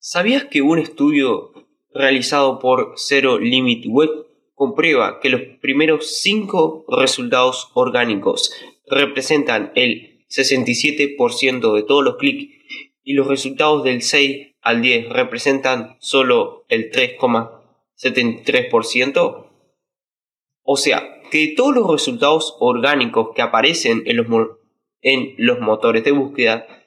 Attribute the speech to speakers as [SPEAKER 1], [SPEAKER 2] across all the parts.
[SPEAKER 1] ¿Sabías que un estudio realizado por Zero Limit Web comprueba que los primeros 5 resultados orgánicos representan el 67% de todos los clics y los resultados del 6 al 10 representan solo el 3,73%? O sea, que todos los resultados orgánicos que aparecen en los, en los motores de búsqueda,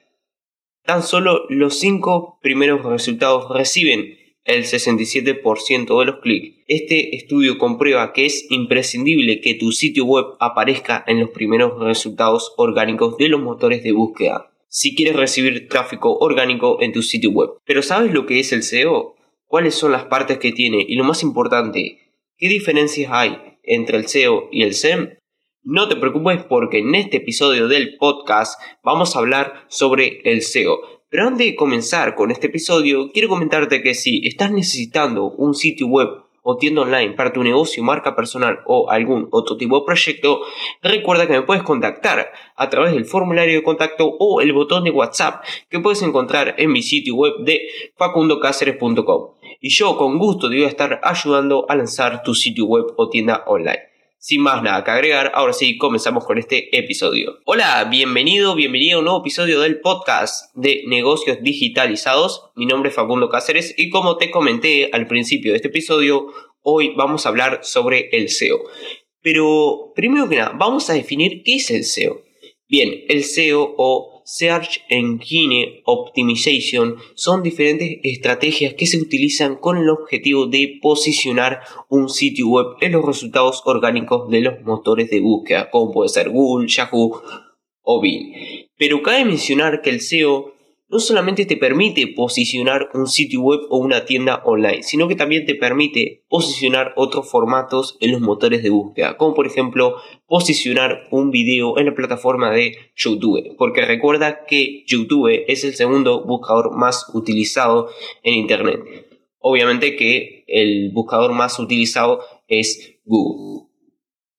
[SPEAKER 1] tan solo los 5 primeros resultados reciben el 67% de los clics. Este estudio comprueba que es imprescindible que tu sitio web aparezca en los primeros resultados orgánicos de los motores de búsqueda si quieres recibir tráfico orgánico en tu sitio web. Pero ¿sabes lo que es el SEO? ¿Cuáles son las partes que tiene? Y lo más importante, ¿qué diferencias hay entre el SEO y el SEM? No te preocupes porque en este episodio del podcast vamos a hablar sobre el SEO. Pero antes de comenzar con este episodio, quiero comentarte que si estás necesitando un sitio web o tienda online para tu negocio, marca personal o algún otro tipo de proyecto, recuerda que me puedes contactar a través del formulario de contacto o el botón de WhatsApp que puedes encontrar en mi sitio web de facundocaceres.com. Y yo con gusto te voy a estar ayudando a lanzar tu sitio web o tienda online. Sin más nada que agregar, ahora sí comenzamos con este episodio. Hola, bienvenido, bienvenido a un nuevo episodio del podcast de negocios digitalizados. Mi nombre es Facundo Cáceres y como te comenté al principio de este episodio, hoy vamos a hablar sobre el SEO. Pero primero que nada, vamos a definir qué es el SEO. Bien, el SEO o Search Engine Optimization son diferentes estrategias que se utilizan con el objetivo de posicionar un sitio web en los resultados orgánicos de los motores de búsqueda, como puede ser Google, Yahoo o Bing. Pero cabe mencionar que el SEO no solamente te permite posicionar un sitio web o una tienda online, sino que también te permite posicionar otros formatos en los motores de búsqueda, como por ejemplo posicionar un video en la plataforma de YouTube, porque recuerda que YouTube es el segundo buscador más utilizado en Internet. Obviamente que el buscador más utilizado es Google.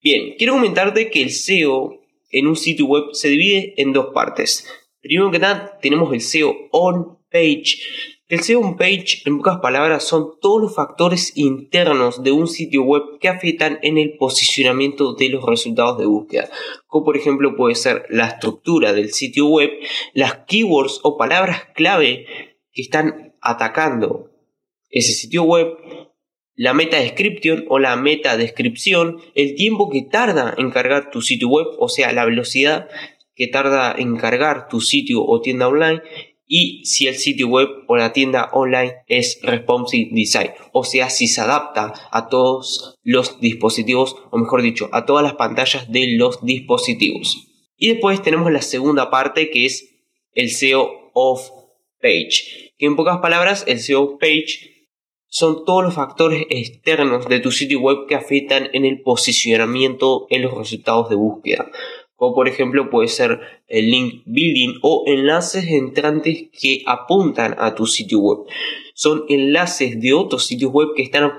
[SPEAKER 1] Bien, quiero comentarte que el SEO en un sitio web se divide en dos partes. Primero que nada, tenemos el SEO on page. El SEO on page, en pocas palabras, son todos los factores internos de un sitio web que afectan en el posicionamiento de los resultados de búsqueda. Como por ejemplo puede ser la estructura del sitio web, las keywords o palabras clave que están atacando ese sitio web, la meta description o la meta descripción, el tiempo que tarda en cargar tu sitio web, o sea, la velocidad que tarda en cargar tu sitio o tienda online y si el sitio web o la tienda online es responsive design, o sea, si se adapta a todos los dispositivos, o mejor dicho, a todas las pantallas de los dispositivos. Y después tenemos la segunda parte que es el SEO off page, que en pocas palabras el SEO page son todos los factores externos de tu sitio web que afectan en el posicionamiento en los resultados de búsqueda por ejemplo puede ser el link building o enlaces entrantes que apuntan a tu sitio web. Son enlaces de otros sitios web que están,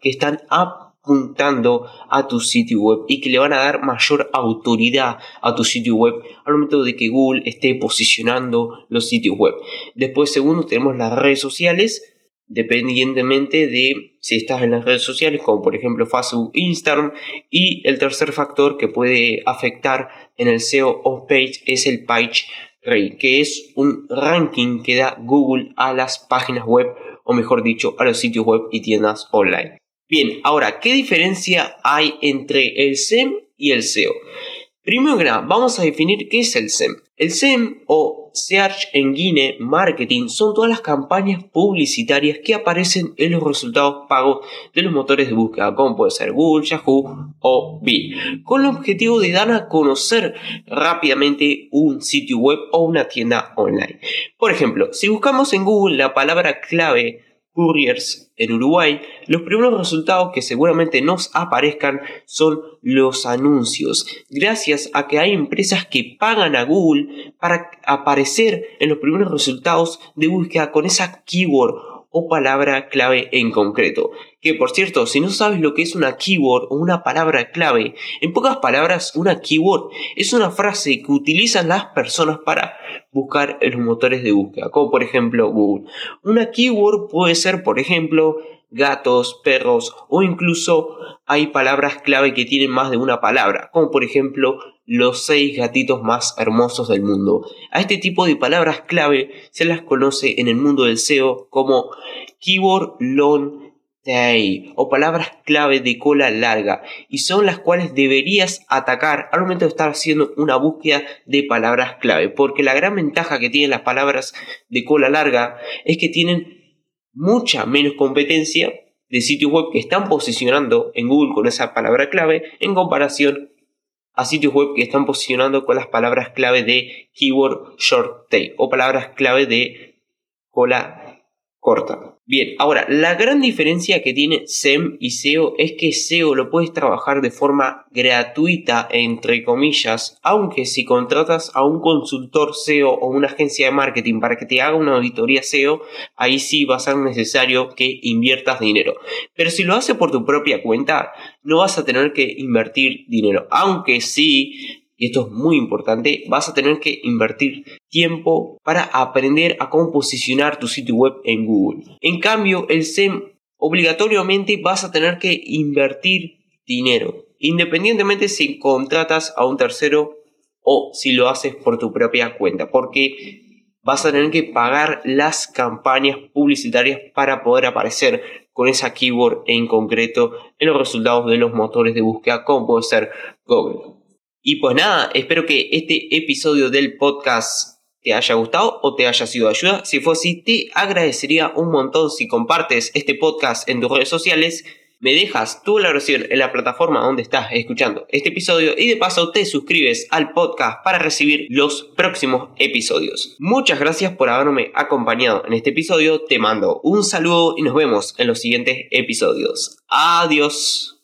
[SPEAKER 1] que están apuntando a tu sitio web y que le van a dar mayor autoridad a tu sitio web al momento de que Google esté posicionando los sitios web. Después, segundo, tenemos las redes sociales dependientemente de si estás en las redes sociales, como por ejemplo Facebook, Instagram. Y el tercer factor que puede afectar en el SEO off page es el page que es un ranking que da Google a las páginas web, o mejor dicho, a los sitios web y tiendas online. Bien, ahora, ¿qué diferencia hay entre el SEM y el SEO? Primero que nada, vamos a definir qué es el SEM. El SEM o Search Engine Marketing son todas las campañas publicitarias que aparecen en los resultados pagos de los motores de búsqueda, como puede ser Google, Yahoo o Bing, con el objetivo de dar a conocer rápidamente un sitio web o una tienda online. Por ejemplo, si buscamos en Google la palabra clave couriers en Uruguay, los primeros resultados que seguramente nos aparezcan son los anuncios, gracias a que hay empresas que pagan a Google para aparecer en los primeros resultados de búsqueda con esa keyword o palabra clave en concreto. Que por cierto, si no sabes lo que es una keyword o una palabra clave, en pocas palabras, una keyword es una frase que utilizan las personas para buscar en los motores de búsqueda, como por ejemplo Google. Una keyword puede ser, por ejemplo, gatos, perros o incluso hay palabras clave que tienen más de una palabra, como por ejemplo los seis gatitos más hermosos del mundo. A este tipo de palabras clave se las conoce en el mundo del SEO como keyword long tail o palabras clave de cola larga y son las cuales deberías atacar al momento de estar haciendo una búsqueda de palabras clave porque la gran ventaja que tienen las palabras de cola larga es que tienen mucha menos competencia de sitios web que están posicionando en Google con esa palabra clave en comparación a sitios web que están posicionando con las palabras clave de keyword short tail o palabras clave de cola corta. Bien, ahora, la gran diferencia que tiene SEM y SEO es que SEO lo puedes trabajar de forma gratuita, entre comillas, aunque si contratas a un consultor SEO o una agencia de marketing para que te haga una auditoría SEO, ahí sí va a ser necesario que inviertas dinero. Pero si lo haces por tu propia cuenta, no vas a tener que invertir dinero, aunque sí y esto es muy importante, vas a tener que invertir tiempo para aprender a cómo posicionar tu sitio web en Google. En cambio, el SEM obligatoriamente vas a tener que invertir dinero, independientemente si contratas a un tercero o si lo haces por tu propia cuenta, porque vas a tener que pagar las campañas publicitarias para poder aparecer con esa keyword en concreto en los resultados de los motores de búsqueda como puede ser Google. Y pues nada, espero que este episodio del podcast te haya gustado o te haya sido de ayuda. Si fue así, te agradecería un montón si compartes este podcast en tus redes sociales, me dejas tu valoración en la plataforma donde estás escuchando este episodio y de paso te suscribes al podcast para recibir los próximos episodios. Muchas gracias por haberme acompañado en este episodio, te mando un saludo y nos vemos en los siguientes episodios. Adiós.